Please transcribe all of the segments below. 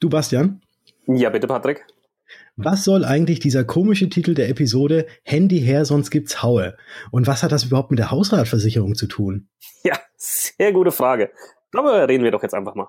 Du, Bastian? Ja, bitte, Patrick. Was soll eigentlich dieser komische Titel der Episode Handy her, sonst gibt's Haue? Und was hat das überhaupt mit der Hausratversicherung zu tun? Ja, sehr gute Frage. Aber reden wir doch jetzt einfach mal.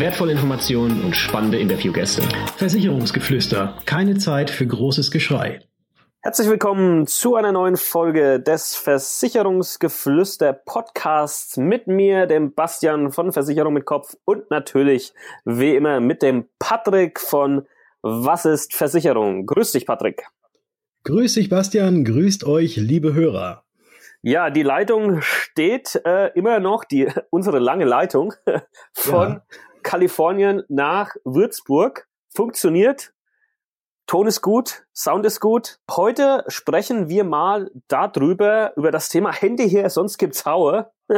wertvolle Informationen und spannende Interviewgäste. Versicherungsgeflüster. Keine Zeit für großes Geschrei. Herzlich willkommen zu einer neuen Folge des Versicherungsgeflüster Podcasts mit mir, dem Bastian von Versicherung mit Kopf und natürlich wie immer mit dem Patrick von Was ist Versicherung? Grüß dich, Patrick. Grüß dich, Bastian. Grüßt euch, liebe Hörer. Ja, die Leitung steht äh, immer noch, die unsere lange Leitung von ja. Kalifornien nach Würzburg. Funktioniert. Ton ist gut, Sound ist gut. Heute sprechen wir mal darüber, über das Thema Handy hier, sonst gibt's Haue.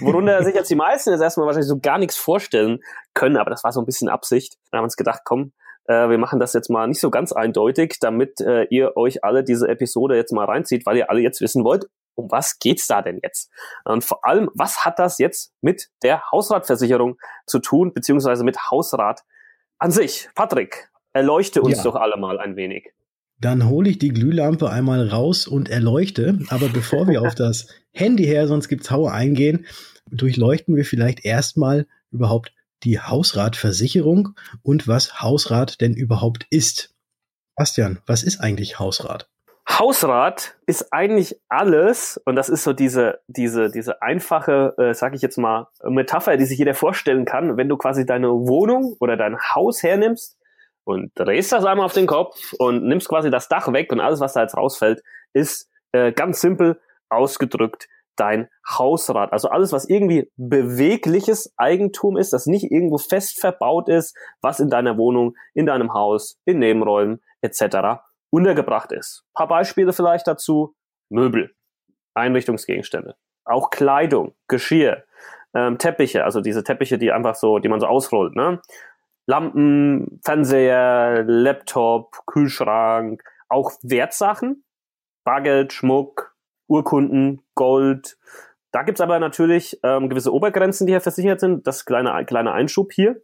Worunter sich jetzt die meisten jetzt erstmal wahrscheinlich so gar nichts vorstellen können, aber das war so ein bisschen Absicht. Da haben wir uns gedacht, komm, äh, wir machen das jetzt mal nicht so ganz eindeutig, damit äh, ihr euch alle diese Episode jetzt mal reinzieht, weil ihr alle jetzt wissen wollt, um was geht's da denn jetzt? Und vor allem, was hat das jetzt mit der Hausratversicherung zu tun, beziehungsweise mit Hausrat an sich? Patrick, erleuchte uns ja. doch alle mal ein wenig. Dann hole ich die Glühlampe einmal raus und erleuchte. Aber bevor wir auf das Handy her, sonst gibt's Haue eingehen, durchleuchten wir vielleicht erstmal überhaupt die Hausratversicherung und was Hausrat denn überhaupt ist. Bastian, was ist eigentlich Hausrat? Hausrat ist eigentlich alles, und das ist so diese, diese, diese einfache, äh, sag ich jetzt mal, Metapher, die sich jeder vorstellen kann, wenn du quasi deine Wohnung oder dein Haus hernimmst und drehst das einmal auf den Kopf und nimmst quasi das Dach weg und alles, was da jetzt rausfällt, ist äh, ganz simpel ausgedrückt dein Hausrat. Also alles, was irgendwie bewegliches Eigentum ist, das nicht irgendwo fest verbaut ist, was in deiner Wohnung, in deinem Haus, in Nebenräumen etc untergebracht ist. Ein paar Beispiele vielleicht dazu. Möbel, Einrichtungsgegenstände, auch Kleidung, Geschirr, ähm, Teppiche, also diese Teppiche, die einfach so, die man so ausrollt, ne? Lampen, Fernseher, Laptop, Kühlschrank, auch Wertsachen, Bargeld, Schmuck, Urkunden, Gold. Da gibt's aber natürlich ähm, gewisse Obergrenzen, die hier versichert sind. Das kleine, kleine Einschub hier.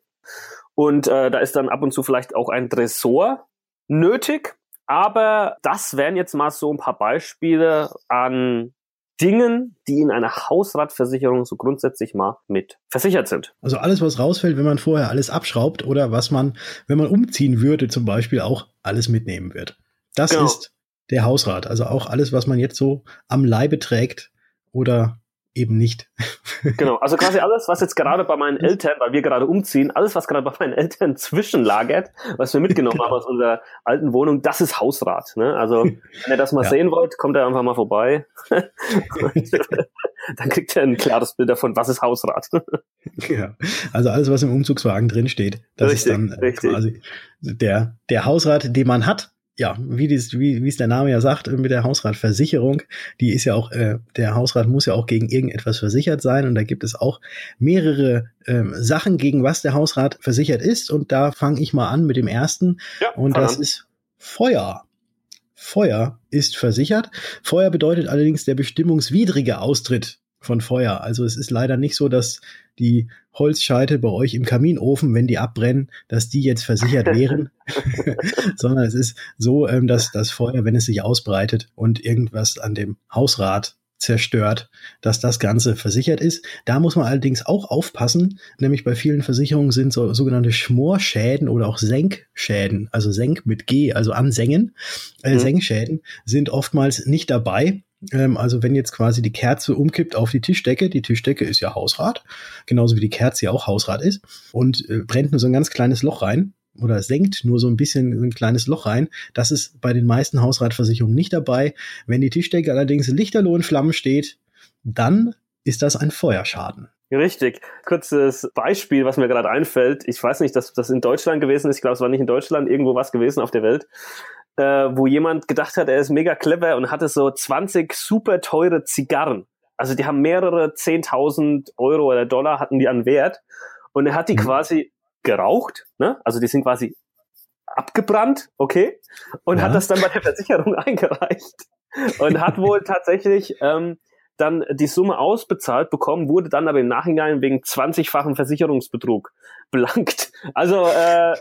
Und äh, da ist dann ab und zu vielleicht auch ein Tresor nötig. Aber das wären jetzt mal so ein paar Beispiele an Dingen, die in einer Hausratversicherung so grundsätzlich mal mit versichert sind. Also alles, was rausfällt, wenn man vorher alles abschraubt oder was man, wenn man umziehen würde, zum Beispiel auch alles mitnehmen wird. Das genau. ist der Hausrat. Also auch alles, was man jetzt so am Leibe trägt oder eben nicht. Genau, also quasi alles, was jetzt gerade bei meinen Eltern, weil wir gerade umziehen, alles, was gerade bei meinen Eltern zwischenlagert, was wir mitgenommen genau. haben aus unserer alten Wohnung, das ist Hausrat. Ne? Also, wenn ihr das mal ja. sehen wollt, kommt er einfach mal vorbei. dann kriegt ihr ein klares Bild davon, was ist Hausrat. ja, also alles, was im Umzugswagen drin steht, das richtig, ist dann äh, quasi der, der Hausrat, den man hat, ja, wie, dies, wie, wie es der Name ja sagt, mit der Hausratversicherung, die ist ja auch, äh, der Hausrat muss ja auch gegen irgendetwas versichert sein und da gibt es auch mehrere ähm, Sachen, gegen was der Hausrat versichert ist und da fange ich mal an mit dem ersten ja, und das an. ist Feuer. Feuer ist versichert. Feuer bedeutet allerdings der bestimmungswidrige Austritt von Feuer. Also es ist leider nicht so, dass die Holzscheite bei euch im Kaminofen, wenn die abbrennen, dass die jetzt versichert wären, sondern es ist so, ähm, dass das Feuer, wenn es sich ausbreitet und irgendwas an dem Hausrad zerstört, dass das Ganze versichert ist. Da muss man allerdings auch aufpassen, nämlich bei vielen Versicherungen sind so sogenannte Schmorschäden oder auch Senkschäden, also Senk mit G, also Ansengen, äh, mhm. Senkschäden sind oftmals nicht dabei. Ähm, also wenn jetzt quasi die Kerze umkippt auf die Tischdecke, die Tischdecke ist ja Hausrat, genauso wie die Kerze ja auch Hausrat ist, und äh, brennt nur so ein ganz kleines Loch rein oder senkt nur so ein bisschen ein kleines Loch rein. Das ist bei den meisten Hausratversicherungen nicht dabei. Wenn die Tischdecke allerdings lichterloh in Flammen steht, dann ist das ein Feuerschaden. Richtig. Kurzes Beispiel, was mir gerade einfällt. Ich weiß nicht, dass das in Deutschland gewesen ist. Ich glaube, es war nicht in Deutschland, irgendwo was gewesen auf der Welt, äh, wo jemand gedacht hat, er ist mega clever und hatte so 20 super teure Zigarren. Also die haben mehrere 10.000 Euro oder Dollar hatten die an Wert. Und er hat die mhm. quasi geraucht, ne? Also die sind quasi abgebrannt, okay? Und ja. hat das dann bei der Versicherung eingereicht. Und hat wohl tatsächlich ähm, dann die Summe ausbezahlt bekommen, wurde dann aber im Nachhinein wegen 20-fachen Versicherungsbetrug belangt. Also äh,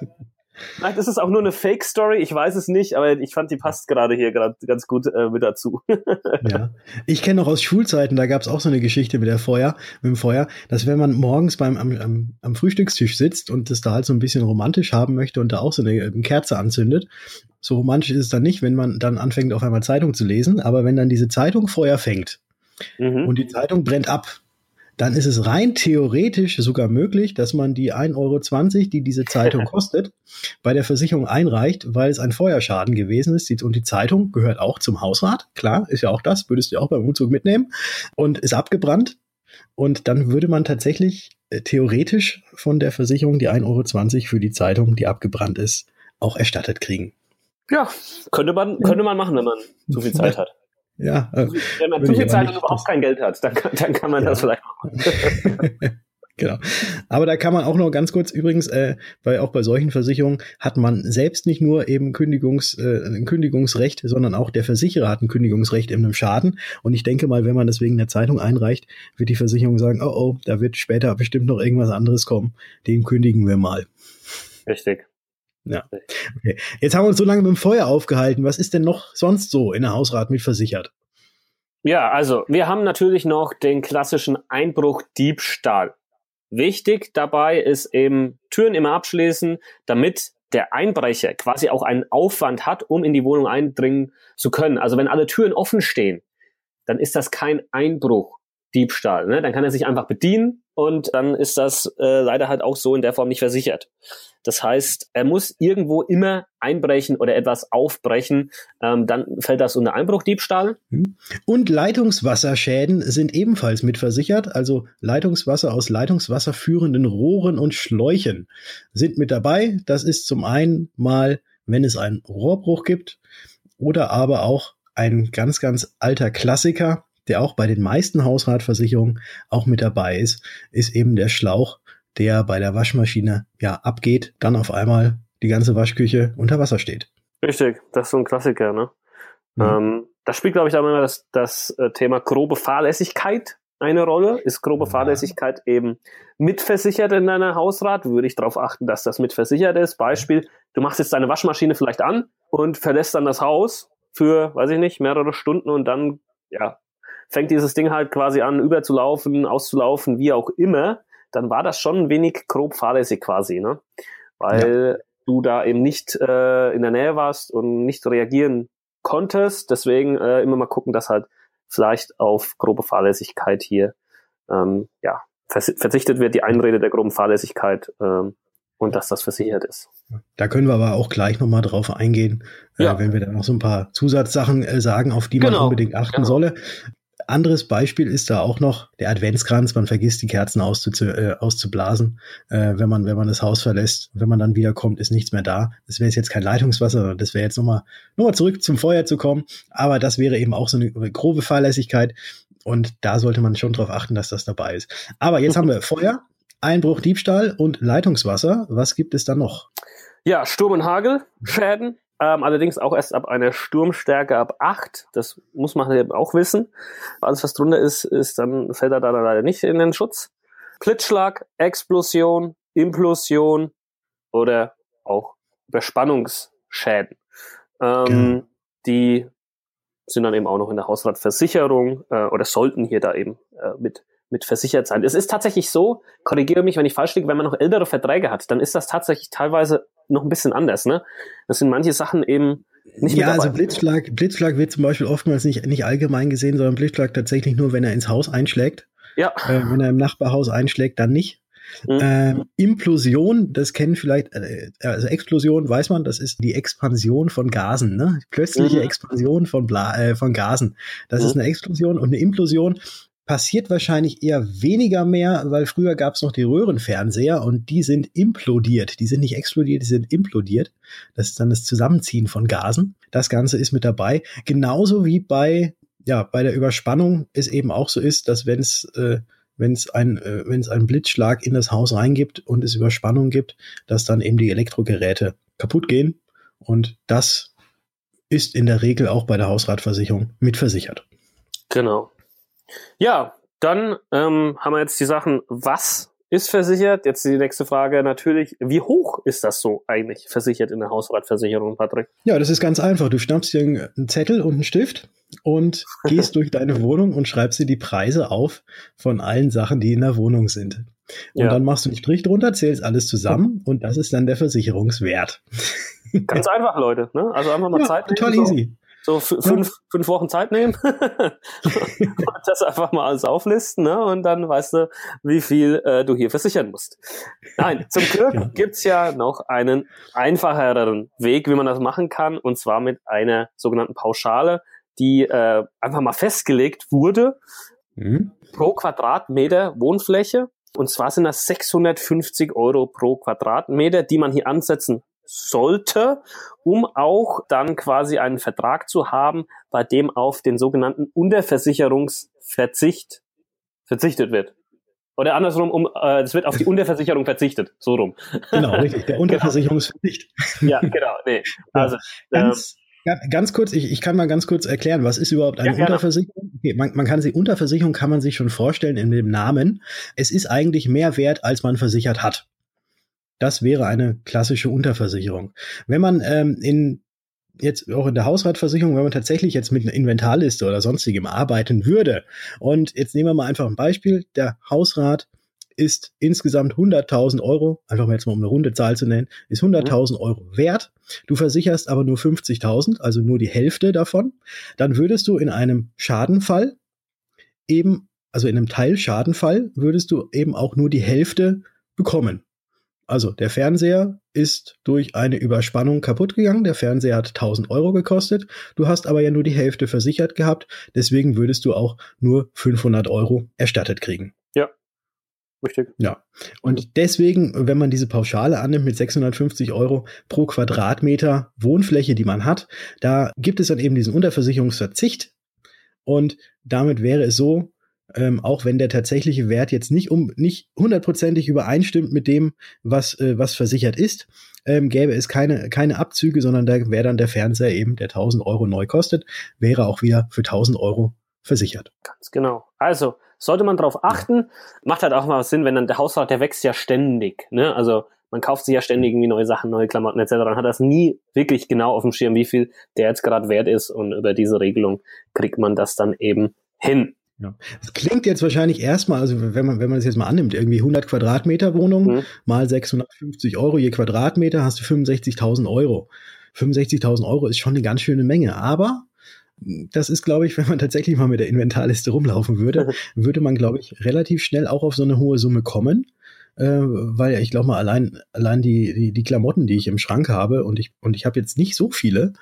Nein, das ist auch nur eine Fake-Story, ich weiß es nicht, aber ich fand, die passt gerade hier gerade ganz gut äh, mit dazu. ja. Ich kenne noch aus Schulzeiten, da gab es auch so eine Geschichte mit der Feuer, mit dem Feuer, dass wenn man morgens beim am, am, am Frühstückstisch sitzt und das da halt so ein bisschen romantisch haben möchte und da auch so eine, eine Kerze anzündet, so romantisch ist es dann nicht, wenn man dann anfängt, auf einmal Zeitung zu lesen, aber wenn dann diese Zeitung Feuer fängt mhm. und die Zeitung brennt ab, dann ist es rein theoretisch sogar möglich, dass man die 1,20 Euro, die diese Zeitung kostet, bei der Versicherung einreicht, weil es ein Feuerschaden gewesen ist. Und die Zeitung gehört auch zum Hausrat. Klar, ist ja auch das, würdest du auch beim Umzug mitnehmen. Und ist abgebrannt. Und dann würde man tatsächlich äh, theoretisch von der Versicherung die 1,20 Euro für die Zeitung, die abgebrannt ist, auch erstattet kriegen. Ja, könnte man, könnte man machen, wenn man so viel Zeit hat. Ja, äh, Wenn man zu viel Zeit und überhaupt kein Geld hat, dann kann, dann kann man ja. das vielleicht machen. genau. Aber da kann man auch noch ganz kurz übrigens, äh, weil auch bei solchen Versicherungen hat man selbst nicht nur eben Kündigungs, äh, ein Kündigungsrecht, sondern auch der Versicherer hat ein Kündigungsrecht in einem Schaden. Und ich denke mal, wenn man das wegen der Zeitung einreicht, wird die Versicherung sagen, oh oh, da wird später bestimmt noch irgendwas anderes kommen. Den kündigen wir mal. Richtig. Ja. Okay. Jetzt haben wir uns so lange mit dem Feuer aufgehalten. Was ist denn noch sonst so in der Hausrat mit versichert? Ja, also wir haben natürlich noch den klassischen Einbruch Diebstahl. Wichtig dabei ist eben Türen immer abschließen, damit der Einbrecher quasi auch einen Aufwand hat, um in die Wohnung eindringen zu können. Also wenn alle Türen offen stehen, dann ist das kein Einbruch Diebstahl. Ne? Dann kann er sich einfach bedienen und dann ist das äh, leider halt auch so in der Form nicht versichert. Das heißt, er muss irgendwo immer einbrechen oder etwas aufbrechen, ähm, dann fällt das unter Einbruchdiebstahl. Hm. Und Leitungswasserschäden sind ebenfalls mitversichert, also Leitungswasser aus Leitungswasser führenden Rohren und Schläuchen sind mit dabei. Das ist zum einen mal, wenn es einen Rohrbruch gibt oder aber auch ein ganz, ganz alter Klassiker, der auch bei den meisten Hausratversicherungen auch mit dabei ist, ist eben der Schlauch, der bei der Waschmaschine ja abgeht, dann auf einmal die ganze Waschküche unter Wasser steht. Richtig, das ist so ein Klassiker, ne? Mhm. Ähm, da spielt, glaube ich, auch immer das, das äh, Thema grobe Fahrlässigkeit eine Rolle. Ist grobe ja. Fahrlässigkeit eben mitversichert in deiner Hausrat? Würde ich darauf achten, dass das mitversichert ist. Beispiel, du machst jetzt deine Waschmaschine vielleicht an und verlässt dann das Haus für, weiß ich nicht, mehrere Stunden und dann, ja, fängt dieses Ding halt quasi an, überzulaufen, auszulaufen, wie auch immer, dann war das schon ein wenig grob fahrlässig quasi, ne? Weil ja. du da eben nicht äh, in der Nähe warst und nicht reagieren konntest. Deswegen äh, immer mal gucken, dass halt vielleicht auf grobe Fahrlässigkeit hier ähm, ja, verzichtet wird, die Einrede der groben Fahrlässigkeit ähm, und dass das versichert ist. Da können wir aber auch gleich nochmal drauf eingehen, äh, ja. äh, wenn wir dann noch so ein paar Zusatzsachen äh, sagen, auf die genau. man unbedingt achten genau. solle. Anderes Beispiel ist da auch noch der Adventskranz. Man vergisst die Kerzen äh, auszublasen, äh, wenn man wenn man das Haus verlässt. Wenn man dann wiederkommt, ist nichts mehr da. Das wäre jetzt kein Leitungswasser, das wäre jetzt nochmal noch mal zurück zum Feuer zu kommen. Aber das wäre eben auch so eine grobe Fahrlässigkeit. Und da sollte man schon darauf achten, dass das dabei ist. Aber jetzt haben wir Feuer, Einbruch, Diebstahl und Leitungswasser. Was gibt es dann noch? Ja, Sturm und Hagel, Schäden, ähm, allerdings auch erst ab einer Sturmstärke ab 8. Das muss man eben auch wissen. Alles, was drunter ist, ist dann fällt er da leider nicht in den Schutz. Blitzschlag, Explosion, Implosion oder auch Überspannungsschäden. Ähm, genau. Die sind dann eben auch noch in der Hausratversicherung äh, oder sollten hier da eben äh, mit mit versichert sein. Es ist tatsächlich so, korrigiere mich, wenn ich falsch liege, wenn man noch ältere Verträge hat, dann ist das tatsächlich teilweise noch ein bisschen anders, ne? Das sind manche Sachen eben nicht Ja, also Blitzschlag, Blitzschlag wird zum Beispiel oftmals nicht, nicht allgemein gesehen, sondern Blitzschlag tatsächlich nur, wenn er ins Haus einschlägt. Ja. Äh, wenn er im Nachbarhaus einschlägt, dann nicht. Mhm. Ähm, Implosion, das kennen vielleicht, äh, also Explosion weiß man, das ist die Expansion von Gasen, ne? Plötzliche mhm. Expansion von, Bla äh, von Gasen. Das mhm. ist eine Explosion und eine Implosion passiert wahrscheinlich eher weniger mehr, weil früher gab es noch die Röhrenfernseher und die sind implodiert. Die sind nicht explodiert, die sind implodiert. Das ist dann das Zusammenziehen von Gasen. Das Ganze ist mit dabei. Genauso wie bei, ja, bei der Überspannung es eben auch so ist, dass wenn es äh, wenn es ein, äh, einen Blitzschlag in das Haus reingibt und es Überspannung gibt, dass dann eben die Elektrogeräte kaputt gehen. Und das ist in der Regel auch bei der Hausratversicherung mitversichert. Genau. Ja, dann ähm, haben wir jetzt die Sachen, was ist versichert? Jetzt die nächste Frage natürlich, wie hoch ist das so eigentlich versichert in der Hausratversicherung, Patrick? Ja, das ist ganz einfach. Du schnappst dir einen Zettel und einen Stift und gehst durch deine Wohnung und schreibst dir die Preise auf von allen Sachen, die in der Wohnung sind. Und ja. dann machst du einen Strich drunter, zählst alles zusammen und das ist dann der Versicherungswert. Ganz einfach, Leute. Ne? Also einfach mal ja, Zeit. Total easy. So fünf, fünf Wochen Zeit nehmen und das einfach mal alles auflisten ne? und dann weißt du, wie viel äh, du hier versichern musst. Nein, zum Glück ja. gibt's ja noch einen einfacheren Weg, wie man das machen kann und zwar mit einer sogenannten Pauschale, die äh, einfach mal festgelegt wurde mhm. pro Quadratmeter Wohnfläche und zwar sind das 650 Euro pro Quadratmeter, die man hier ansetzen sollte, um auch dann quasi einen Vertrag zu haben, bei dem auf den sogenannten Unterversicherungsverzicht verzichtet wird. Oder andersrum, um, äh, es wird auf die Unterversicherung verzichtet, so rum. Genau, richtig, der genau. Unterversicherungsverzicht. ja, genau, nee. Also, ganz, ähm, ganz kurz, ich, ich kann mal ganz kurz erklären, was ist überhaupt eine ja, Unterversicherung? Okay, man, man kann sie, Unterversicherung kann man sich schon vorstellen in dem Namen. Es ist eigentlich mehr wert, als man versichert hat. Das wäre eine klassische Unterversicherung. Wenn man ähm, in jetzt auch in der Hausratversicherung, wenn man tatsächlich jetzt mit einer Inventarliste oder sonstigem arbeiten würde und jetzt nehmen wir mal einfach ein Beispiel, der Hausrat ist insgesamt 100.000 Euro, einfach mal jetzt mal um eine runde Zahl zu nennen, ist 100.000 Euro wert. Du versicherst aber nur 50.000, also nur die Hälfte davon. Dann würdest du in einem Schadenfall eben, also in einem Teilschadenfall, würdest du eben auch nur die Hälfte bekommen. Also der Fernseher ist durch eine Überspannung kaputt gegangen. Der Fernseher hat 1000 Euro gekostet. Du hast aber ja nur die Hälfte versichert gehabt. Deswegen würdest du auch nur 500 Euro erstattet kriegen. Ja. Richtig. Ja. Und deswegen, wenn man diese Pauschale annimmt mit 650 Euro pro Quadratmeter Wohnfläche, die man hat, da gibt es dann eben diesen Unterversicherungsverzicht. Und damit wäre es so, ähm, auch wenn der tatsächliche Wert jetzt nicht um nicht hundertprozentig übereinstimmt mit dem, was äh, was versichert ist, ähm, gäbe es keine keine Abzüge, sondern da wäre dann der Fernseher eben, der 1000 Euro neu kostet, wäre auch wieder für 1000 Euro versichert. Ganz genau. Also sollte man darauf achten, macht halt auch mal Sinn, wenn dann der Haushalt, der wächst ja ständig. Ne? Also man kauft sich ja ständig irgendwie neue Sachen, neue Klamotten etc. Dann hat das nie wirklich genau auf dem Schirm, wie viel der jetzt gerade wert ist und über diese Regelung kriegt man das dann eben hin. Ja. Das klingt jetzt wahrscheinlich erstmal, also wenn man, wenn man das jetzt mal annimmt, irgendwie 100 Quadratmeter Wohnung mhm. mal 650 Euro je Quadratmeter, hast du 65.000 Euro. 65.000 Euro ist schon eine ganz schöne Menge, aber das ist, glaube ich, wenn man tatsächlich mal mit der Inventarliste rumlaufen würde, mhm. würde man, glaube ich, relativ schnell auch auf so eine hohe Summe kommen. Äh, weil ich glaube mal, allein, allein die, die, die Klamotten, die ich im Schrank habe, und ich, und ich habe jetzt nicht so viele,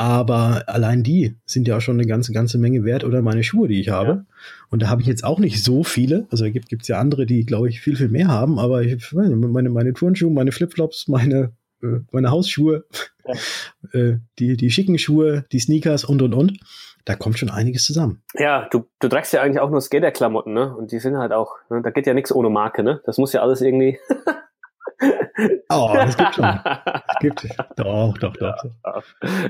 aber allein die sind ja schon eine ganze, ganze Menge wert oder meine Schuhe, die ich habe. Ja. Und da habe ich jetzt auch nicht so viele. Also gibt es ja andere, die, glaube ich, viel, viel mehr haben. Aber ich, meine, meine Turnschuhe, meine Flipflops, meine, äh, meine Hausschuhe, ja. äh, die, die schicken Schuhe, die Sneakers und, und, und. Da kommt schon einiges zusammen. Ja, du, du trägst ja eigentlich auch nur Skaterklamotten, ne? Und die sind halt auch, ne? da geht ja nichts ohne Marke, ne? Das muss ja alles irgendwie Oh, das gibt schon. Es gibt, doch, doch, doch.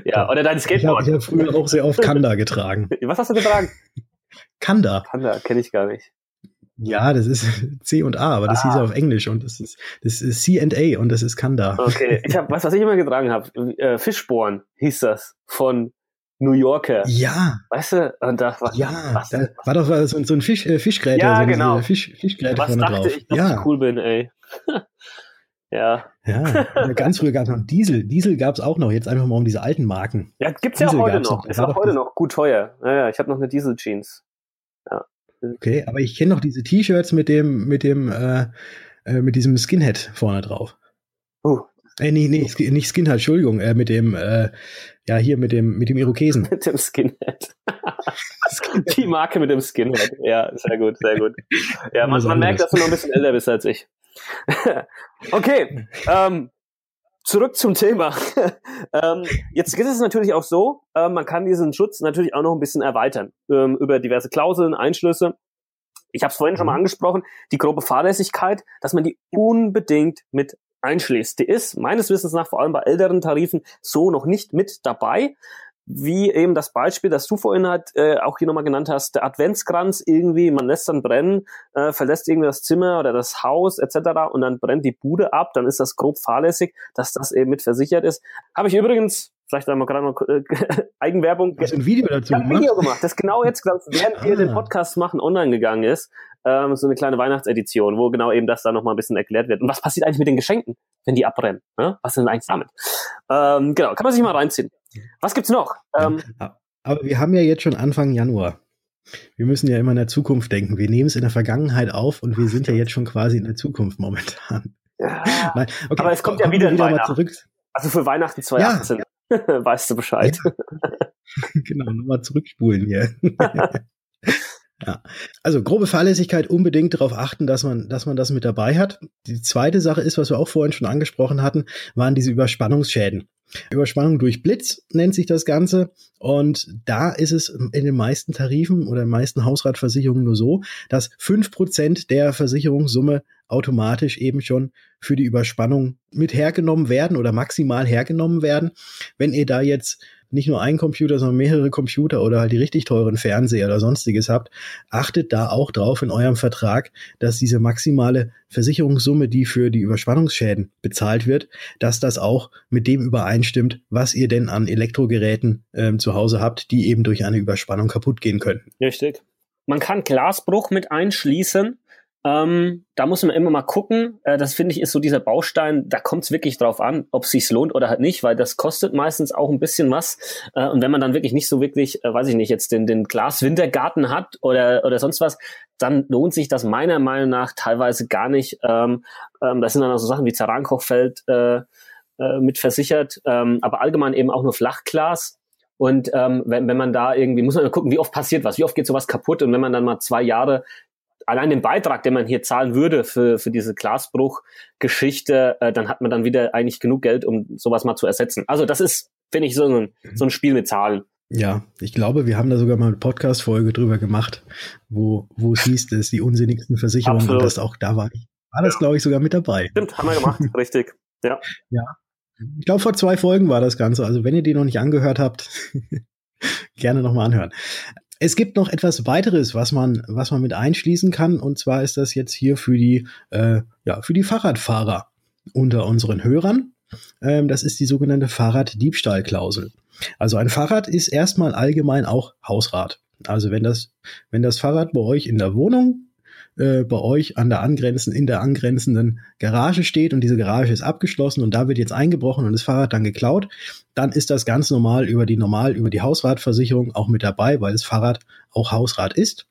Ja, oder dein Skateboard. Ich habe hab früher auch sehr oft Kanda getragen. Was hast du getragen? Kanda. Kanda, kenne ich gar nicht. Ja, das ist C und A, aber das ah. hieß auf Englisch und das ist, das ist C and A und das ist Kanda. Okay, ich habe, was, was ich immer getragen habe, äh, Fischborn hieß das von New Yorker. Ja. Weißt du? Und da war, ja, was, da war doch so, so ein Fisch, äh, Fischgräte. Ja, so genau. Fisch, Fischgräte was dachte drauf. ich, dass ja. ich cool bin, ey. Ja. Ja, ganz früher gab es noch Diesel. Diesel gab es auch noch, jetzt einfach mal um diese alten Marken. Ja, gibt's Diesel ja heute noch. Ist auch heute noch gut teuer. Naja, ich habe noch eine Diesel-Jeans. Ja. Okay, aber ich kenne noch diese T-Shirts mit dem, mit dem, äh, äh, mit diesem Skinhead vorne drauf. Uh. Äh, nee, nee, nicht Skinhead, Entschuldigung, äh, mit dem, äh, ja, hier mit dem, mit dem Irokesen. mit dem Skinhead. Die Marke mit dem Skinhead. Ja, sehr gut, sehr gut. Ja, man, man merkt, dass du noch ein bisschen älter bist als ich. okay, ähm, zurück zum Thema. ähm, jetzt ist es natürlich auch so, äh, man kann diesen Schutz natürlich auch noch ein bisschen erweitern ähm, über diverse Klauseln, Einschlüsse. Ich habe es vorhin schon mal mhm. angesprochen, die grobe Fahrlässigkeit, dass man die unbedingt mit einschließt. Die ist meines Wissens nach vor allem bei älteren Tarifen so noch nicht mit dabei wie eben das Beispiel, das du vorhin halt äh, auch hier nochmal genannt hast, der Adventskranz irgendwie, man lässt dann brennen, äh, verlässt irgendwie das Zimmer oder das Haus etc. und dann brennt die Bude ab, dann ist das grob fahrlässig, dass das eben mit versichert ist. Habe ich übrigens, vielleicht einmal gerade noch äh, Eigenwerbung. Hast du ein Video dazu gemacht? ein Video gemacht, das genau jetzt, während ah. wir den Podcast machen, online gegangen ist. Ähm, so eine kleine Weihnachtsedition, wo genau eben das dann nochmal ein bisschen erklärt wird. Und was passiert eigentlich mit den Geschenken, wenn die abbrennen? Ne? Was denn eigentlich damit? Ähm, genau, kann man sich mal reinziehen. Was gibt's noch? Ähm, Aber wir haben ja jetzt schon Anfang Januar. Wir müssen ja immer in der Zukunft denken. Wir nehmen es in der Vergangenheit auf und wir sind ja jetzt schon quasi in der Zukunft momentan. Ja, Nein, okay, aber es kommt ja wieder wieder Weihnachten. Zurück. Also für Weihnachten 2018 ja. weißt du Bescheid. Genau, nochmal zurückspulen hier. Ja. Also grobe Fahrlässigkeit unbedingt darauf achten, dass man, dass man das mit dabei hat. Die zweite Sache ist, was wir auch vorhin schon angesprochen hatten, waren diese Überspannungsschäden. Überspannung durch Blitz nennt sich das Ganze. Und da ist es in den meisten Tarifen oder in den meisten Hausratversicherungen nur so, dass fünf Prozent der Versicherungssumme automatisch eben schon für die Überspannung mit hergenommen werden oder maximal hergenommen werden. Wenn ihr da jetzt nicht nur einen Computer, sondern mehrere Computer oder halt die richtig teuren Fernseher oder sonstiges habt, achtet da auch drauf in eurem Vertrag, dass diese maximale Versicherungssumme, die für die Überspannungsschäden bezahlt wird, dass das auch mit dem übereinstimmt, was ihr denn an Elektrogeräten ähm, zu Hause habt, die eben durch eine Überspannung kaputt gehen könnten. Richtig. Man kann Glasbruch mit einschließen. Ähm, da muss man immer mal gucken. Äh, das finde ich ist so dieser Baustein, da kommt es wirklich drauf an, ob es sich lohnt oder halt nicht, weil das kostet meistens auch ein bisschen was. Äh, und wenn man dann wirklich nicht so wirklich, äh, weiß ich nicht, jetzt den, den Glas-Wintergarten hat oder, oder sonst was, dann lohnt sich das meiner Meinung nach teilweise gar nicht. Ähm, ähm, das sind dann auch so Sachen wie Zerrankochfeld äh, äh, mit versichert, ähm, aber allgemein eben auch nur Flachglas. Und ähm, wenn, wenn man da irgendwie, muss man gucken, wie oft passiert was, wie oft geht sowas kaputt. Und wenn man dann mal zwei Jahre allein den Beitrag, den man hier zahlen würde für, für diese Glasbruchgeschichte, äh, dann hat man dann wieder eigentlich genug Geld, um sowas mal zu ersetzen. Also das ist, finde ich, so ein, so ein Spiel mit Zahlen. Ja, ich glaube, wir haben da sogar mal eine Podcast-Folge drüber gemacht, wo, wo es hieß, dass die unsinnigsten Versicherungen Absolut. und das auch da war. War das, ja. glaube ich, sogar mit dabei. Stimmt, haben wir gemacht, richtig. Ja. Ja. Ich glaube, vor zwei Folgen war das Ganze. Also wenn ihr die noch nicht angehört habt, gerne nochmal anhören. Es gibt noch etwas weiteres, was man, was man mit einschließen kann. Und zwar ist das jetzt hier für die, äh, ja, für die Fahrradfahrer unter unseren Hörern. Ähm, das ist die sogenannte Fahrraddiebstahlklausel. Also ein Fahrrad ist erstmal allgemein auch Hausrat. Also wenn das, wenn das Fahrrad bei euch in der Wohnung äh, bei euch an der angrenzenden, in der angrenzenden Garage steht und diese Garage ist abgeschlossen und da wird jetzt eingebrochen und das Fahrrad dann geklaut, dann ist das ganz normal über die normal über die Hausratversicherung auch mit dabei, weil das Fahrrad auch Hausrat ist.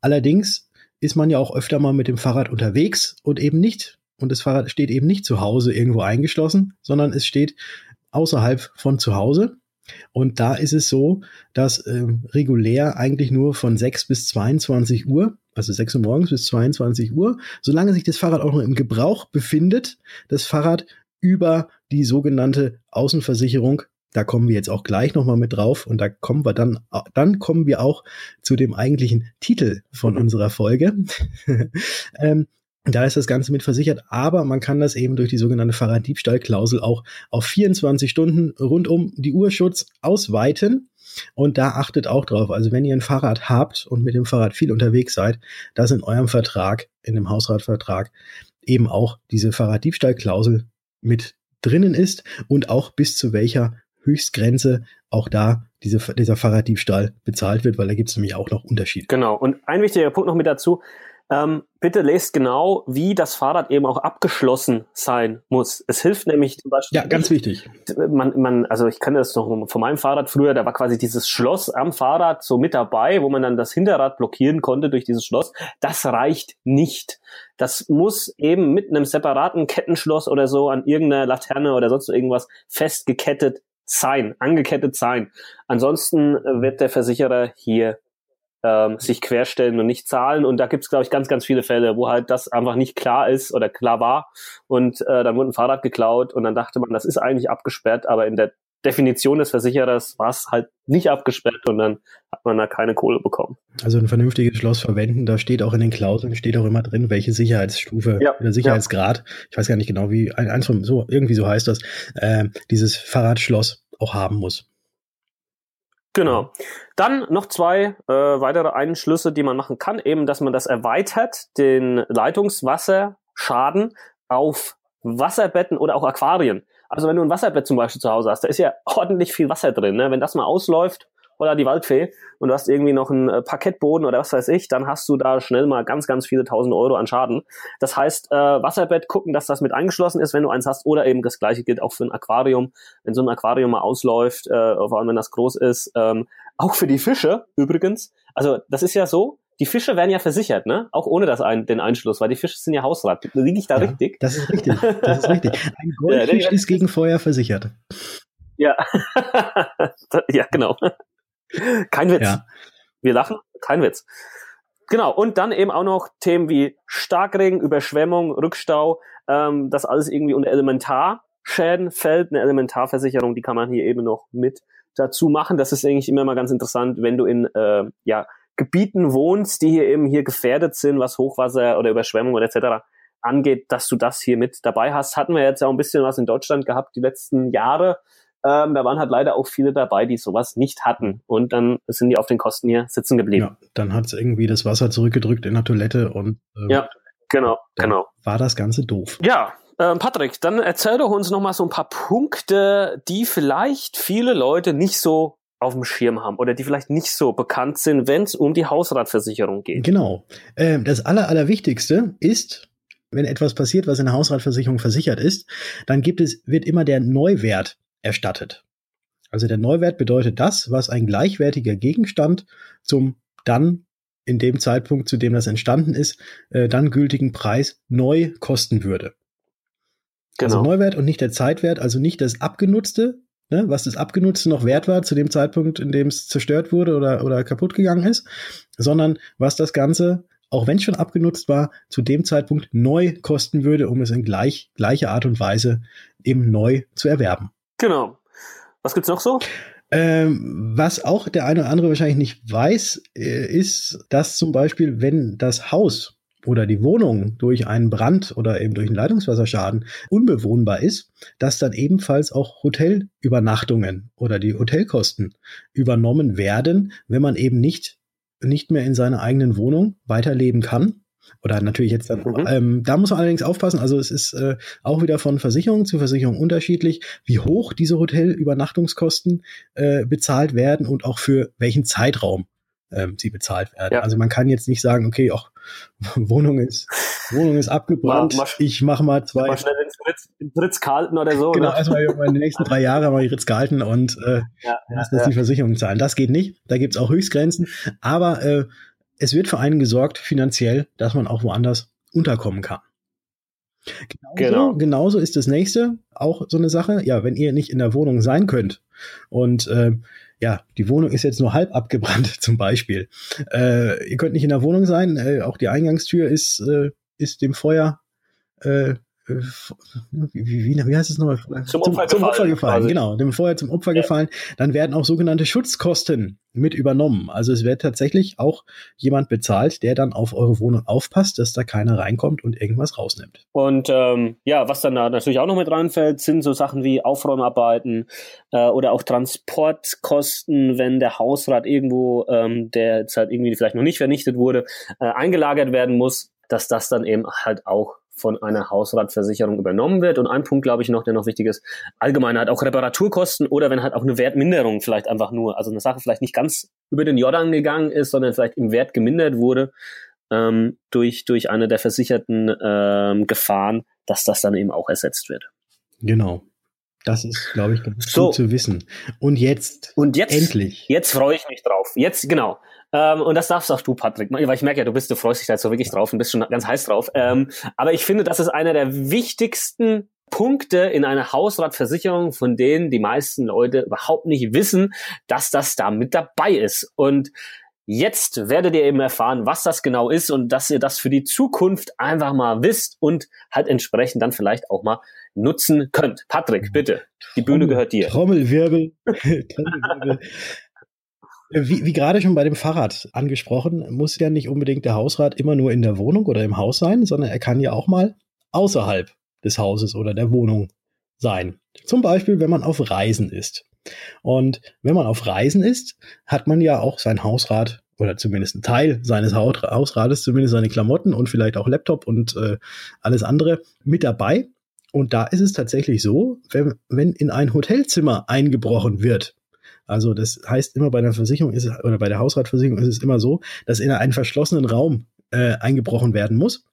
Allerdings ist man ja auch öfter mal mit dem Fahrrad unterwegs und eben nicht und das Fahrrad steht eben nicht zu Hause irgendwo eingeschlossen, sondern es steht außerhalb von zu Hause. Und da ist es so, dass äh, regulär eigentlich nur von 6 bis 22 Uhr also 6 Uhr morgens bis 22 Uhr, solange sich das Fahrrad auch noch im Gebrauch befindet, das Fahrrad über die sogenannte Außenversicherung da kommen wir jetzt auch gleich nochmal mit drauf und da kommen wir dann, dann kommen wir auch zu dem eigentlichen Titel von mhm. unserer Folge. ähm, da ist das Ganze mit versichert, aber man kann das eben durch die sogenannte Fahrraddiebstahlklausel auch auf 24 Stunden rund um die Uhrschutz ausweiten. Und da achtet auch drauf. Also wenn ihr ein Fahrrad habt und mit dem Fahrrad viel unterwegs seid, dass in eurem Vertrag, in dem Hausratvertrag, eben auch diese Fahrraddiebstahlklausel mit drinnen ist und auch bis zu welcher Höchstgrenze auch da diese, dieser Fahrraddiebstahl bezahlt wird, weil da gibt es nämlich auch noch Unterschiede. Genau. Und ein wichtiger Punkt noch mit dazu. Ähm, bitte lest genau, wie das Fahrrad eben auch abgeschlossen sein muss. Es hilft nämlich zum Beispiel. Ja, ganz wichtig. Man, man, also ich kenne das noch von meinem Fahrrad früher, da war quasi dieses Schloss am Fahrrad so mit dabei, wo man dann das Hinterrad blockieren konnte durch dieses Schloss. Das reicht nicht. Das muss eben mit einem separaten Kettenschloss oder so an irgendeiner Laterne oder sonst irgendwas festgekettet sein, angekettet sein. Ansonsten wird der Versicherer hier ähm, sich querstellen und nicht zahlen. Und da gibt es, glaube ich, ganz, ganz viele Fälle, wo halt das einfach nicht klar ist oder klar war. Und äh, dann wurde ein Fahrrad geklaut und dann dachte man, das ist eigentlich abgesperrt, aber in der Definition des Versicherers war es halt nicht abgesperrt und dann hat man da keine Kohle bekommen. Also ein vernünftiges Schloss verwenden, da steht auch in den Klauseln, steht auch immer drin, welche Sicherheitsstufe ja, oder Sicherheitsgrad, ja. ich weiß gar nicht genau, wie, eins von, so, irgendwie so heißt das, äh, dieses Fahrradschloss auch haben muss. Genau. Dann noch zwei äh, weitere Einschlüsse, die man machen kann, eben, dass man das erweitert, den Leitungswasserschaden auf Wasserbetten oder auch Aquarien. Also wenn du ein Wasserbett zum Beispiel zu Hause hast, da ist ja ordentlich viel Wasser drin. Ne? Wenn das mal ausläuft, oder die Waldfee und du hast irgendwie noch einen äh, Parkettboden oder was weiß ich, dann hast du da schnell mal ganz, ganz viele tausend Euro an Schaden. Das heißt, äh, Wasserbett gucken, dass das mit eingeschlossen ist, wenn du eins hast, oder eben das gleiche gilt auch für ein Aquarium. Wenn so ein Aquarium mal ausläuft, äh, vor allem wenn das groß ist, ähm, auch für die Fische übrigens. Also das ist ja so, die Fische werden ja versichert, ne? Auch ohne das ein, den Einschluss, weil die Fische sind ja Hausrat. Liege ich da ja, richtig? Das ist richtig. Das ist richtig. Ein Goldfisch ja, ist gegen Feuer versichert. Ja. ja, genau. Kein Witz. Ja. Wir lachen, kein Witz. Genau, und dann eben auch noch Themen wie Starkregen, Überschwemmung, Rückstau, ähm, das alles irgendwie unter Elementarschäden fällt. Eine Elementarversicherung, die kann man hier eben noch mit dazu machen. Das ist eigentlich immer mal ganz interessant, wenn du in äh, ja, Gebieten wohnst, die hier eben hier gefährdet sind, was Hochwasser oder Überschwemmung oder etc. angeht, dass du das hier mit dabei hast. Hatten wir jetzt ja auch ein bisschen was in Deutschland gehabt die letzten Jahre. Ähm, da waren halt leider auch viele dabei, die sowas nicht hatten. Und dann sind die auf den Kosten hier sitzen geblieben. Ja, dann hat es irgendwie das Wasser zurückgedrückt in der Toilette und äh, ja, genau, genau. War das Ganze doof. Ja, ähm, Patrick, dann erzähl doch uns noch mal so ein paar Punkte, die vielleicht viele Leute nicht so auf dem Schirm haben oder die vielleicht nicht so bekannt sind, wenn es um die Hausratversicherung geht. Genau. Ähm, das Aller, Allerwichtigste ist, wenn etwas passiert, was in der Hausratversicherung versichert ist, dann gibt es, wird immer der Neuwert erstattet. Also der Neuwert bedeutet das, was ein gleichwertiger Gegenstand zum dann in dem Zeitpunkt, zu dem das entstanden ist, äh, dann gültigen Preis neu kosten würde. Also genau. Also Neuwert und nicht der Zeitwert, also nicht das abgenutzte, ne, was das Abgenutzte noch wert war zu dem Zeitpunkt, in dem es zerstört wurde oder, oder kaputt gegangen ist, sondern was das Ganze, auch wenn es schon abgenutzt war, zu dem Zeitpunkt neu kosten würde, um es in gleich, gleicher Art und Weise eben neu zu erwerben. Genau. Was gibt's noch so? Ähm, was auch der eine oder andere wahrscheinlich nicht weiß, äh, ist, dass zum Beispiel, wenn das Haus oder die Wohnung durch einen Brand oder eben durch einen Leitungswasserschaden unbewohnbar ist, dass dann ebenfalls auch Hotelübernachtungen oder die Hotelkosten übernommen werden, wenn man eben nicht, nicht mehr in seiner eigenen Wohnung weiterleben kann. Oder natürlich jetzt dann, mhm. ähm, da muss man allerdings aufpassen, also es ist äh, auch wieder von Versicherung zu Versicherung unterschiedlich, wie hoch diese Hotelübernachtungskosten äh, bezahlt werden und auch für welchen Zeitraum ähm, sie bezahlt werden. Ja. Also man kann jetzt nicht sagen, okay, auch Wohnung ist Wohnung ist abgebrannt. Mach, mach, ich mache mal zwei. Mal schnell ins Ritz, Ritz gehalten oder so. Genau, ne? erstmal in den nächsten drei Jahren mal die Ritz gehalten und äh, ja, lassen ja, das die Versicherung zahlen. Das geht nicht. Da gibt's auch Höchstgrenzen. Aber äh, es wird für einen gesorgt finanziell, dass man auch woanders unterkommen kann. Genauso, genau. genauso ist das nächste auch so eine Sache. Ja, wenn ihr nicht in der Wohnung sein könnt und äh, ja, die Wohnung ist jetzt nur halb abgebrannt zum Beispiel. Äh, ihr könnt nicht in der Wohnung sein, äh, auch die Eingangstür ist, äh, ist dem Feuer äh, wie, wie, wie heißt es nochmal? Zum, zum, Opfer, zum gefallen, Opfer gefallen. Quasi. Genau, dem Feuer zum Opfer ja. gefallen. Dann werden auch sogenannte Schutzkosten mit übernommen. Also es wird tatsächlich auch jemand bezahlt, der dann auf eure Wohnung aufpasst, dass da keiner reinkommt und irgendwas rausnimmt. Und ähm, ja, was dann da natürlich auch noch mit reinfällt, sind so Sachen wie Aufräumarbeiten äh, oder auch Transportkosten, wenn der Hausrat irgendwo, ähm, der jetzt halt irgendwie vielleicht noch nicht vernichtet wurde, äh, eingelagert werden muss, dass das dann eben halt auch von einer Hausratversicherung übernommen wird. Und ein Punkt, glaube ich, noch, der noch wichtig ist, allgemein halt auch Reparaturkosten oder wenn halt auch eine Wertminderung vielleicht einfach nur, also eine Sache vielleicht nicht ganz über den Jordan gegangen ist, sondern vielleicht im Wert gemindert wurde ähm, durch, durch eine der versicherten ähm, Gefahren, dass das dann eben auch ersetzt wird. Genau. Das ist, glaube ich, ganz so. gut zu wissen. Und jetzt, und jetzt endlich. Jetzt freue ich mich drauf. Jetzt, genau. Ähm, und das darfst auch du, Patrick, weil ich merke ja, du bist, du freust dich da so wirklich drauf und bist schon ganz heiß drauf. Ähm, aber ich finde, das ist einer der wichtigsten Punkte in einer Hausratversicherung, von denen die meisten Leute überhaupt nicht wissen, dass das da mit dabei ist. Und Jetzt werdet ihr eben erfahren, was das genau ist und dass ihr das für die Zukunft einfach mal wisst und halt entsprechend dann vielleicht auch mal nutzen könnt. Patrick, bitte, die Bühne gehört dir. Trommelwirbel. Trommelwirbel. Wie, wie gerade schon bei dem Fahrrad angesprochen, muss ja nicht unbedingt der Hausrat immer nur in der Wohnung oder im Haus sein, sondern er kann ja auch mal außerhalb des Hauses oder der Wohnung sein. Zum Beispiel, wenn man auf Reisen ist. Und wenn man auf Reisen ist, hat man ja auch sein Hausrat oder zumindest ein Teil seines Hausrates, zumindest seine Klamotten und vielleicht auch Laptop und äh, alles andere mit dabei. Und da ist es tatsächlich so, wenn, wenn in ein Hotelzimmer eingebrochen wird, also das heißt immer bei der Versicherung ist es, oder bei der Hausratversicherung ist es immer so, dass in einen verschlossenen Raum äh, eingebrochen werden muss.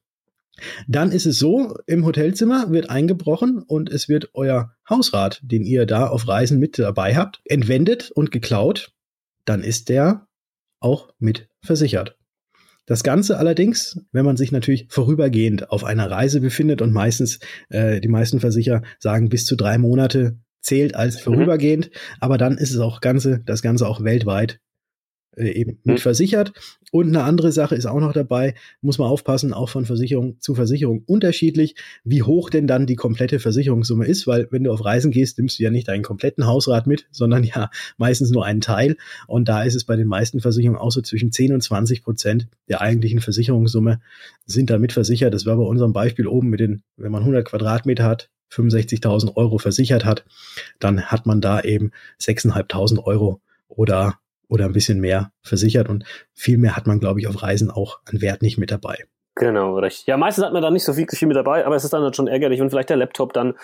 Dann ist es so, im Hotelzimmer wird eingebrochen und es wird euer Hausrat, den ihr da auf Reisen mit dabei habt, entwendet und geklaut. Dann ist der auch mit versichert. Das Ganze allerdings, wenn man sich natürlich vorübergehend auf einer Reise befindet und meistens äh, die meisten Versicherer sagen bis zu drei Monate zählt als mhm. vorübergehend, mhm. aber dann ist es auch Ganze, das Ganze auch weltweit äh, eben mit mhm. versichert. Und eine andere Sache ist auch noch dabei, muss man aufpassen, auch von Versicherung zu Versicherung unterschiedlich, wie hoch denn dann die komplette Versicherungssumme ist, weil wenn du auf Reisen gehst, nimmst du ja nicht deinen kompletten Hausrat mit, sondern ja meistens nur einen Teil. Und da ist es bei den meisten Versicherungen auch so zwischen 10 und 20 Prozent der eigentlichen Versicherungssumme sind damit versichert. Das war bei unserem Beispiel oben mit den, wenn man 100 Quadratmeter hat, 65.000 Euro versichert hat, dann hat man da eben 6.500 Euro oder, oder ein bisschen mehr versichert und viel mehr hat man, glaube ich, auf Reisen auch an Wert nicht mit dabei. Genau, recht. Ja, meistens hat man da nicht so viel, viel mit dabei, aber es ist dann halt schon ärgerlich, wenn vielleicht der Laptop dann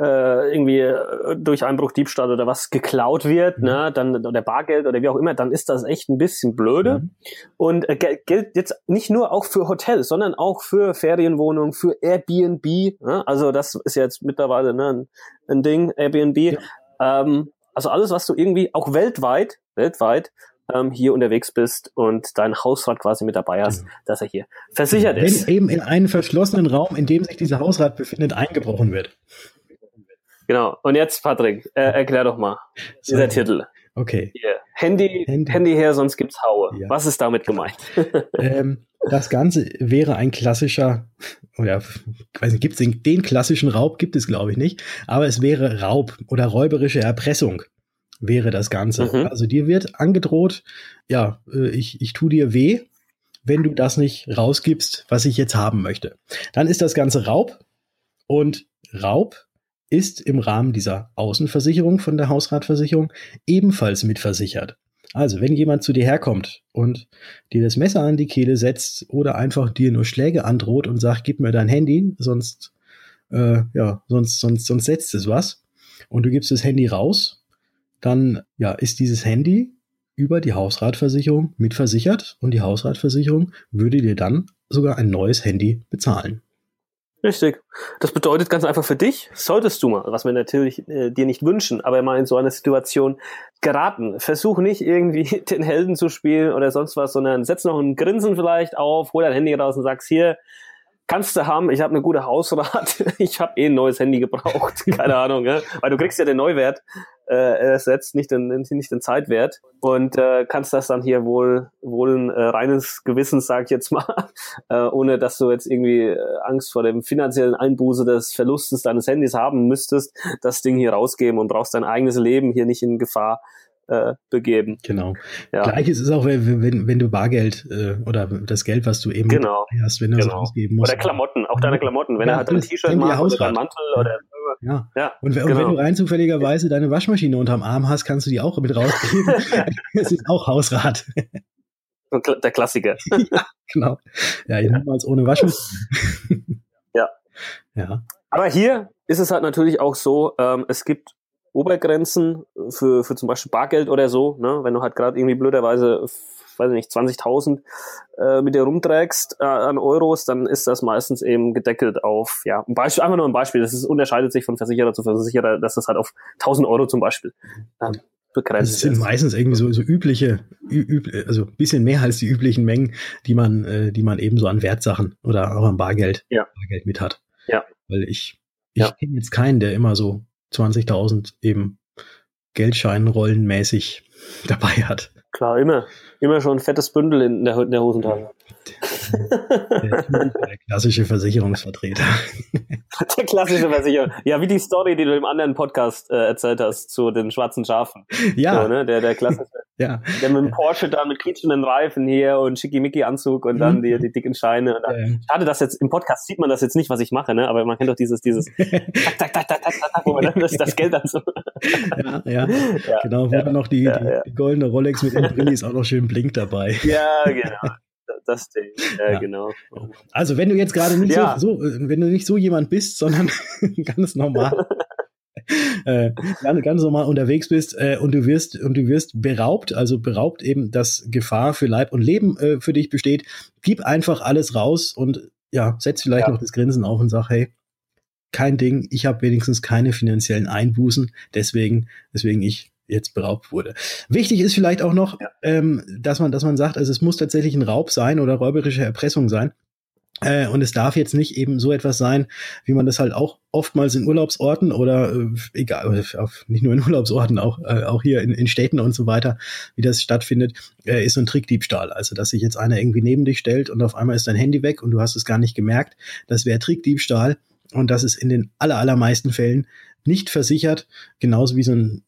äh, irgendwie äh, durch Einbruch, Diebstahl oder was geklaut wird, mhm. ne, dann oder Bargeld oder wie auch immer, dann ist das echt ein bisschen blöde. Mhm. Und äh, gilt jetzt nicht nur auch für Hotels, sondern auch für Ferienwohnungen, für Airbnb. Ne? Also das ist jetzt mittlerweile ne, ein, ein Ding, Airbnb. Ja. Ähm, also alles, was du irgendwie auch weltweit, weltweit ähm, hier unterwegs bist und dein Hausrat quasi mit dabei hast, genau. dass er hier versichert Wenn ist. Wenn eben in einen verschlossenen Raum, in dem sich dieser Hausrat befindet, eingebrochen wird. Genau. Und jetzt, Patrick, äh, erklär doch mal so. dieser Titel. Okay. Hier. Handy, Handy, Handy her, sonst gibt's Haue. Ja. Was ist damit gemeint? ähm, das Ganze wäre ein klassischer, oder ich weiß nicht, gibt es den, den klassischen Raub, gibt es glaube ich nicht, aber es wäre Raub oder räuberische Erpressung wäre das Ganze. Mhm. Also dir wird angedroht, ja, äh, ich, ich tu dir weh, wenn du das nicht rausgibst, was ich jetzt haben möchte. Dann ist das Ganze Raub und Raub ist im Rahmen dieser Außenversicherung von der Hausratversicherung ebenfalls mitversichert. Also, wenn jemand zu dir herkommt und dir das Messer an die Kehle setzt oder einfach dir nur Schläge androht und sagt, gib mir dein Handy, sonst, äh, ja, sonst, sonst, sonst setzt es was und du gibst das Handy raus, dann ja, ist dieses Handy über die Hausratversicherung mitversichert und die Hausratversicherung würde dir dann sogar ein neues Handy bezahlen. Richtig. Das bedeutet ganz einfach für dich, solltest du mal, was wir natürlich äh, dir nicht wünschen, aber mal in so eine Situation geraten. Versuch nicht irgendwie den Helden zu spielen oder sonst was, sondern setz noch ein Grinsen vielleicht auf, hol dein Handy raus und sagst hier, kannst du haben, ich habe eine gute Hausrat, ich habe eh ein neues Handy gebraucht, keine Ahnung, ja? weil du kriegst ja den Neuwert äh, ersetzt, nicht den, nicht den Zeitwert und äh, kannst das dann hier wohl wohl ein äh, reines Gewissen, sag ich jetzt mal, äh, ohne dass du jetzt irgendwie äh, Angst vor dem finanziellen Einbuße des Verlustes deines Handys haben müsstest, das Ding hier rausgeben und brauchst dein eigenes Leben hier nicht in Gefahr äh, begeben. Genau. Ja. Gleiches ist auch, wenn, wenn du Bargeld äh, oder das Geld, was du eben genau. hast, wenn du genau. das ausgeben musst. Oder Klamotten, auch deine Klamotten, wenn ja, er halt ein T-Shirt macht oder ein Mantel ja. oder ja. ja. Und, genau. und, wenn du rein zufälligerweise deine Waschmaschine unterm Arm hast, kannst du die auch mit rausgeben. Es ist auch Hausrat. Der Klassiker. ja, genau. Ja, niemals ohne Waschmaschine. ja. Ja. Aber hier ist es halt natürlich auch so, ähm, es gibt Obergrenzen für, für zum Beispiel Bargeld oder so, ne? wenn du halt gerade irgendwie blöderweise, weiß ich nicht, 20.000 äh, mit dir rumträgst äh, an Euros, dann ist das meistens eben gedeckelt auf, ja, ein Beispiel, einfach nur ein Beispiel, das ist, unterscheidet sich von Versicherer zu Versicherer, dass das halt auf 1.000 Euro zum Beispiel ähm, begrenzt Das sind ist. meistens irgendwie so, so übliche, üb, also bisschen mehr als die üblichen Mengen, die man, äh, die man eben so an Wertsachen oder auch an Bargeld, ja. Bargeld mit hat. Ja. Weil ich, ich ja. kenne jetzt keinen, der immer so 20.000 eben Geldscheinrollenmäßig dabei hat. Klar, immer. Immer schon ein fettes Bündel in der, in der Hosentasche. Der, klassische Versicherungsvertreter. Der klassische Versicherer. Ja, wie die Story, die du im anderen Podcast äh, erzählt hast zu den schwarzen Schafen. Ja. So, ne? Der, der klassische. Ja. Der mit dem Porsche da mit quietschenden Reifen hier und Schickimicki-Anzug und dann mhm. die, die dicken Scheine. Und dann, ja. Schade, dass jetzt im Podcast sieht man das jetzt nicht, was ich mache, ne? Aber man kennt doch dieses, dieses tak, tak, tak, tak, tak, tak, wo man dann das, das Geld dann so. Ja, ja. ja genau, wo ja, dann noch die, die, die, goldene Rolex mit dem Brillis auch noch schön blinkt dabei. Ja, genau das Ding. Ja, ja, genau. Also wenn du jetzt gerade nicht ja. so, so, wenn du nicht so jemand bist, sondern ganz normal. äh, ganz, ganz normal unterwegs bist äh, und du wirst und du wirst beraubt, also beraubt eben, dass Gefahr für Leib und Leben äh, für dich besteht. Gib einfach alles raus und ja, setz vielleicht ja. noch das Grinsen auf und sag, hey, kein Ding, ich habe wenigstens keine finanziellen Einbußen, deswegen, deswegen ich jetzt beraubt wurde. Wichtig ist vielleicht auch noch, ja. ähm, dass man, dass man sagt, also es muss tatsächlich ein Raub sein oder räuberische Erpressung sein. Äh, und es darf jetzt nicht eben so etwas sein, wie man das halt auch oftmals in Urlaubsorten oder äh, egal, auf, nicht nur in Urlaubsorten, auch, äh, auch hier in, in Städten und so weiter, wie das stattfindet, äh, ist so ein Trickdiebstahl. Also, dass sich jetzt einer irgendwie neben dich stellt und auf einmal ist dein Handy weg und du hast es gar nicht gemerkt. Das wäre Trickdiebstahl und das ist in den aller, allermeisten Fällen nicht versichert, genauso wie so ein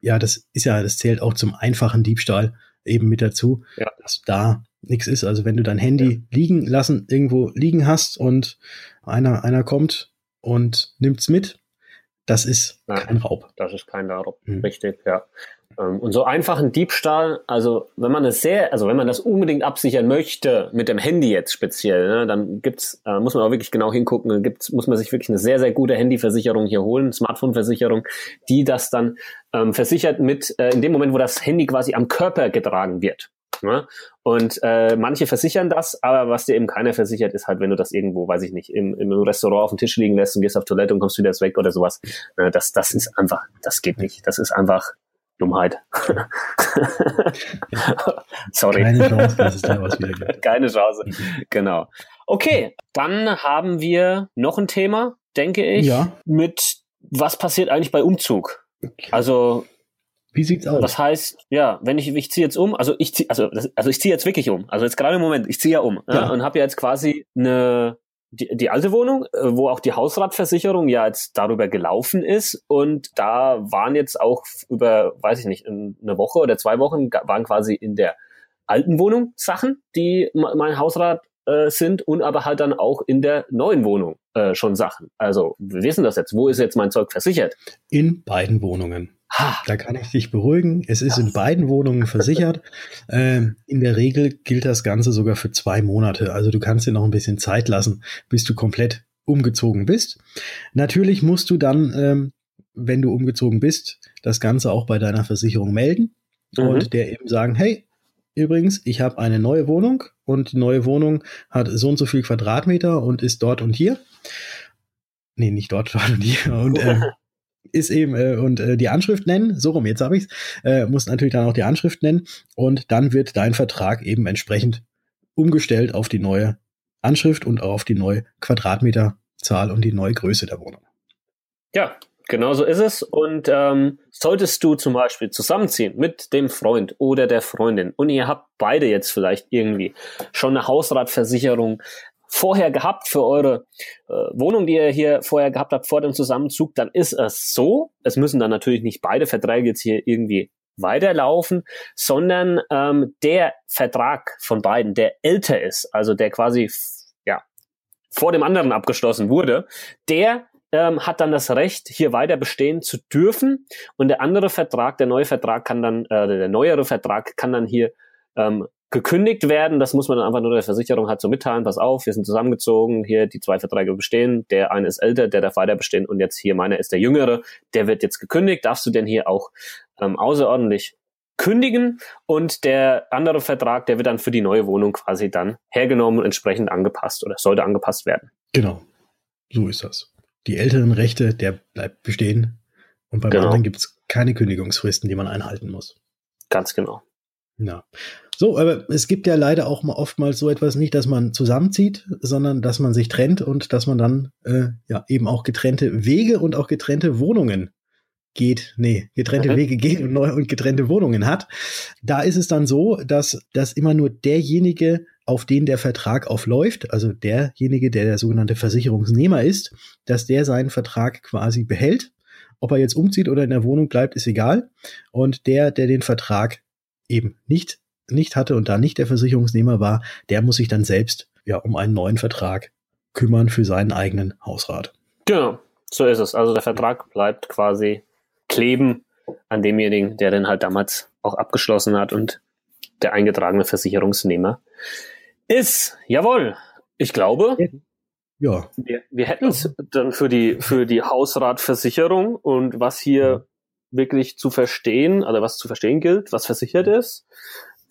ja, das ist ja, das zählt auch zum einfachen Diebstahl eben mit dazu, ja. dass da nichts ist. Also wenn du dein Handy ja. liegen lassen, irgendwo liegen hast und einer, einer kommt und nimmt's mit, das ist Nein, kein Raub. Das ist kein Raub, mhm. richtig, ja. Ähm, und so einfachen Diebstahl, also wenn man es sehr, also wenn man das unbedingt absichern möchte, mit dem Handy jetzt speziell, ne, dann gibt's, äh, muss man auch wirklich genau hingucken, dann gibt's, muss man sich wirklich eine sehr, sehr gute Handyversicherung hier holen, Smartphone-Versicherung, die das dann ähm, versichert mit, äh, in dem Moment, wo das Handy quasi am Körper getragen wird. Ne? Und äh, manche versichern das, aber was dir eben keiner versichert, ist halt, wenn du das irgendwo, weiß ich nicht, im, im Restaurant auf dem Tisch liegen lässt und gehst auf Toilette und kommst wieder weg oder sowas. Äh, das, das ist einfach, das geht nicht. Das ist einfach Dummheit. Sorry. Keine Chance, dass es da was wieder gibt. Keine Chance. Genau. Okay, dann haben wir noch ein Thema, denke ich, ja. mit was passiert eigentlich bei Umzug? Also wie sieht's aus? Das heißt, ja, wenn ich ich ziehe jetzt um, also ich ziehe also also ich ziehe jetzt wirklich um. Also jetzt gerade im Moment, ich ziehe ja um ja. Ja, und habe ja jetzt quasi eine die, die alte Wohnung, äh, wo auch die Hausratversicherung ja jetzt darüber gelaufen ist. Und da waren jetzt auch über, weiß ich nicht, eine Woche oder zwei Wochen waren quasi in der alten Wohnung Sachen, die mein Hausrat äh, sind und aber halt dann auch in der neuen Wohnung äh, schon Sachen. Also wir wissen das jetzt. Wo ist jetzt mein Zeug versichert? In beiden Wohnungen. Da kann ich dich beruhigen. Es ist in beiden Wohnungen versichert. Ähm, in der Regel gilt das Ganze sogar für zwei Monate. Also du kannst dir noch ein bisschen Zeit lassen, bis du komplett umgezogen bist. Natürlich musst du dann, ähm, wenn du umgezogen bist, das Ganze auch bei deiner Versicherung melden mhm. und der eben sagen, hey, übrigens, ich habe eine neue Wohnung und die neue Wohnung hat so und so viel Quadratmeter und ist dort und hier. Nee, nicht dort, dort und hier. Und äh, ist eben äh, und äh, die Anschrift nennen, so rum, jetzt habe ich's, äh, muss natürlich dann auch die Anschrift nennen und dann wird dein Vertrag eben entsprechend umgestellt auf die neue Anschrift und auf die neue Quadratmeterzahl und die neue Größe der Wohnung. Ja, genau so ist es. Und ähm, solltest du zum Beispiel zusammenziehen mit dem Freund oder der Freundin und ihr habt beide jetzt vielleicht irgendwie schon eine Hausratversicherung vorher gehabt für eure äh, Wohnung, die ihr hier vorher gehabt habt vor dem Zusammenzug, dann ist es so. Es müssen dann natürlich nicht beide Verträge jetzt hier irgendwie weiterlaufen, sondern ähm, der Vertrag von beiden, der älter ist, also der quasi ja vor dem anderen abgeschlossen wurde, der ähm, hat dann das Recht, hier weiter bestehen zu dürfen. Und der andere Vertrag, der neue Vertrag kann dann, äh, der neuere Vertrag kann dann hier ähm, gekündigt werden. Das muss man dann einfach nur der Versicherung halt so mitteilen. Pass auf, wir sind zusammengezogen, hier die zwei Verträge bestehen. Der eine ist älter, der darf weiter bestehen und jetzt hier meiner ist der jüngere. Der wird jetzt gekündigt. Darfst du denn hier auch ähm, außerordentlich kündigen und der andere Vertrag, der wird dann für die neue Wohnung quasi dann hergenommen und entsprechend angepasst oder sollte angepasst werden. Genau, so ist das. Die älteren Rechte, der bleibt bestehen und beim genau. anderen gibt es keine Kündigungsfristen, die man einhalten muss. Ganz genau. Ja. So, aber es gibt ja leider auch mal oftmals so etwas nicht, dass man zusammenzieht, sondern dass man sich trennt und dass man dann äh, ja eben auch getrennte Wege und auch getrennte Wohnungen geht, nee, getrennte mhm. Wege geht und neue und getrennte Wohnungen hat. Da ist es dann so, dass, dass immer nur derjenige, auf den der Vertrag aufläuft, also derjenige, der der sogenannte Versicherungsnehmer ist, dass der seinen Vertrag quasi behält. Ob er jetzt umzieht oder in der Wohnung bleibt, ist egal. Und der, der den Vertrag eben nicht, nicht hatte und da nicht der Versicherungsnehmer war, der muss sich dann selbst ja um einen neuen Vertrag kümmern für seinen eigenen Hausrat. Genau, so ist es. Also der Vertrag bleibt quasi kleben an demjenigen, der den halt damals auch abgeschlossen hat und der eingetragene Versicherungsnehmer ist. Jawohl. Ich glaube, ja. wir, wir hätten es dann für die, für die Hausratversicherung und was hier wirklich zu verstehen, also was zu verstehen gilt, was versichert ist,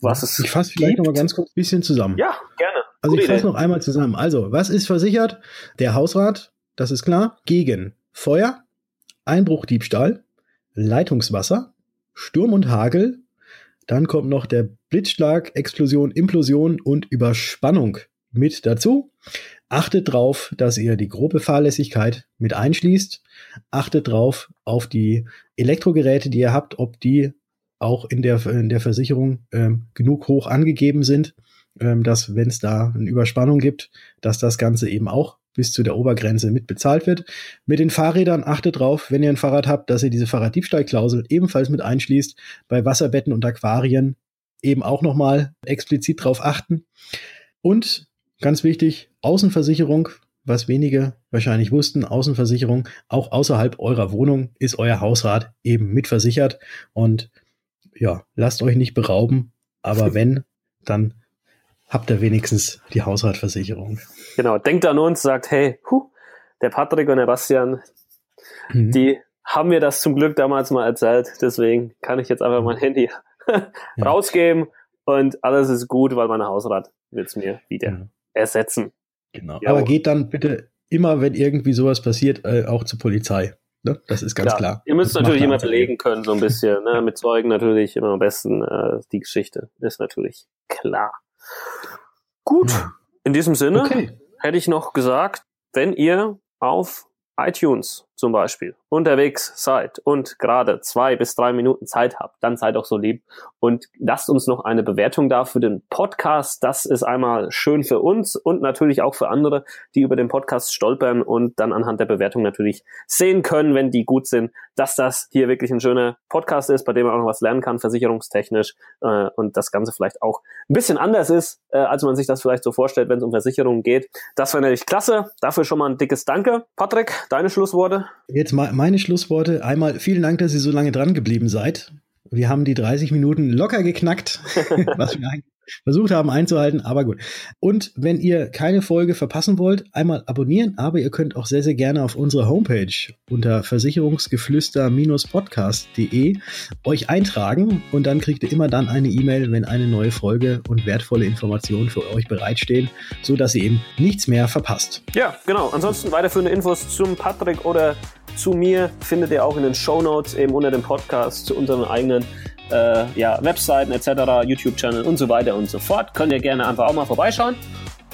was es Ich fasse vielleicht noch mal ganz kurz ein bisschen zusammen. Ja, gerne. Also Gute ich fasse noch einmal zusammen. Also, was ist versichert? Der Hausrat, das ist klar, gegen Feuer, Einbruch, Diebstahl, Leitungswasser, Sturm und Hagel, dann kommt noch der Blitzschlag, Explosion, Implosion und Überspannung mit dazu. Achtet drauf, dass ihr die grobe Fahrlässigkeit mit einschließt. Achtet drauf auf die Elektrogeräte, die ihr habt, ob die auch in der, in der Versicherung ähm, genug hoch angegeben sind, ähm, dass wenn es da eine Überspannung gibt, dass das Ganze eben auch bis zu der Obergrenze mit bezahlt wird. Mit den Fahrrädern achtet drauf, wenn ihr ein Fahrrad habt, dass ihr diese Fahrraddiebstahlklausel ebenfalls mit einschließt. Bei Wasserbetten und Aquarien eben auch nochmal explizit drauf achten. Und ganz wichtig, Außenversicherung, was wenige wahrscheinlich wussten, Außenversicherung, auch außerhalb eurer Wohnung ist euer Hausrat eben mitversichert. Und ja, lasst euch nicht berauben, aber wenn, dann habt ihr wenigstens die Hausratversicherung. Genau, denkt an uns, sagt, hey, hu, der Patrick und der Bastian, mhm. die haben mir das zum Glück damals mal erzählt, deswegen kann ich jetzt einfach mein Handy ja. rausgeben und alles ist gut, weil mein Hausrat wird es mir wieder ja. ersetzen. Genau. Ja, Aber geht dann bitte immer, wenn irgendwie sowas passiert, äh, auch zur Polizei. Ne? Das ist ganz klar. klar. Ihr müsst das natürlich immer belegen können, so ein bisschen. Ne? Mit Zeugen natürlich immer am besten äh, die Geschichte. Ist natürlich klar. Gut, in diesem Sinne okay. hätte ich noch gesagt, wenn ihr auf iTunes zum Beispiel unterwegs seid und gerade zwei bis drei Minuten Zeit habt, dann seid doch so lieb und lasst uns noch eine Bewertung da für den Podcast. Das ist einmal schön für uns und natürlich auch für andere, die über den Podcast stolpern und dann anhand der Bewertung natürlich sehen können, wenn die gut sind, dass das hier wirklich ein schöner Podcast ist, bei dem man auch noch was lernen kann, versicherungstechnisch äh, und das Ganze vielleicht auch ein bisschen anders ist, äh, als man sich das vielleicht so vorstellt, wenn es um Versicherungen geht. Das wäre natürlich klasse. Dafür schon mal ein dickes Danke. Patrick, deine Schlussworte? Jetzt mal meine Schlussworte. Einmal vielen Dank, dass ihr so lange dran geblieben seid. Wir haben die 30 Minuten locker geknackt, was wir eigentlich versucht haben einzuhalten, aber gut. Und wenn ihr keine Folge verpassen wollt, einmal abonnieren, aber ihr könnt auch sehr, sehr gerne auf unserer Homepage unter versicherungsgeflüster-podcast.de euch eintragen und dann kriegt ihr immer dann eine E-Mail, wenn eine neue Folge und wertvolle Informationen für euch bereitstehen, so dass ihr eben nichts mehr verpasst. Ja, genau. Ansonsten weiterführende Infos zum Patrick oder zu mir findet ihr auch in den Show Notes eben unter dem Podcast zu unseren eigenen äh, ja, Webseiten etc., YouTube-Channel und so weiter und so fort. Könnt ihr gerne einfach auch mal vorbeischauen.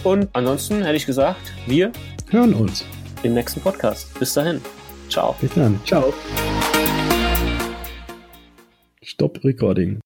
Und ansonsten hätte ich gesagt, wir hören uns im nächsten Podcast. Bis dahin. Ciao. Bis dann. Ciao. Stop Recording.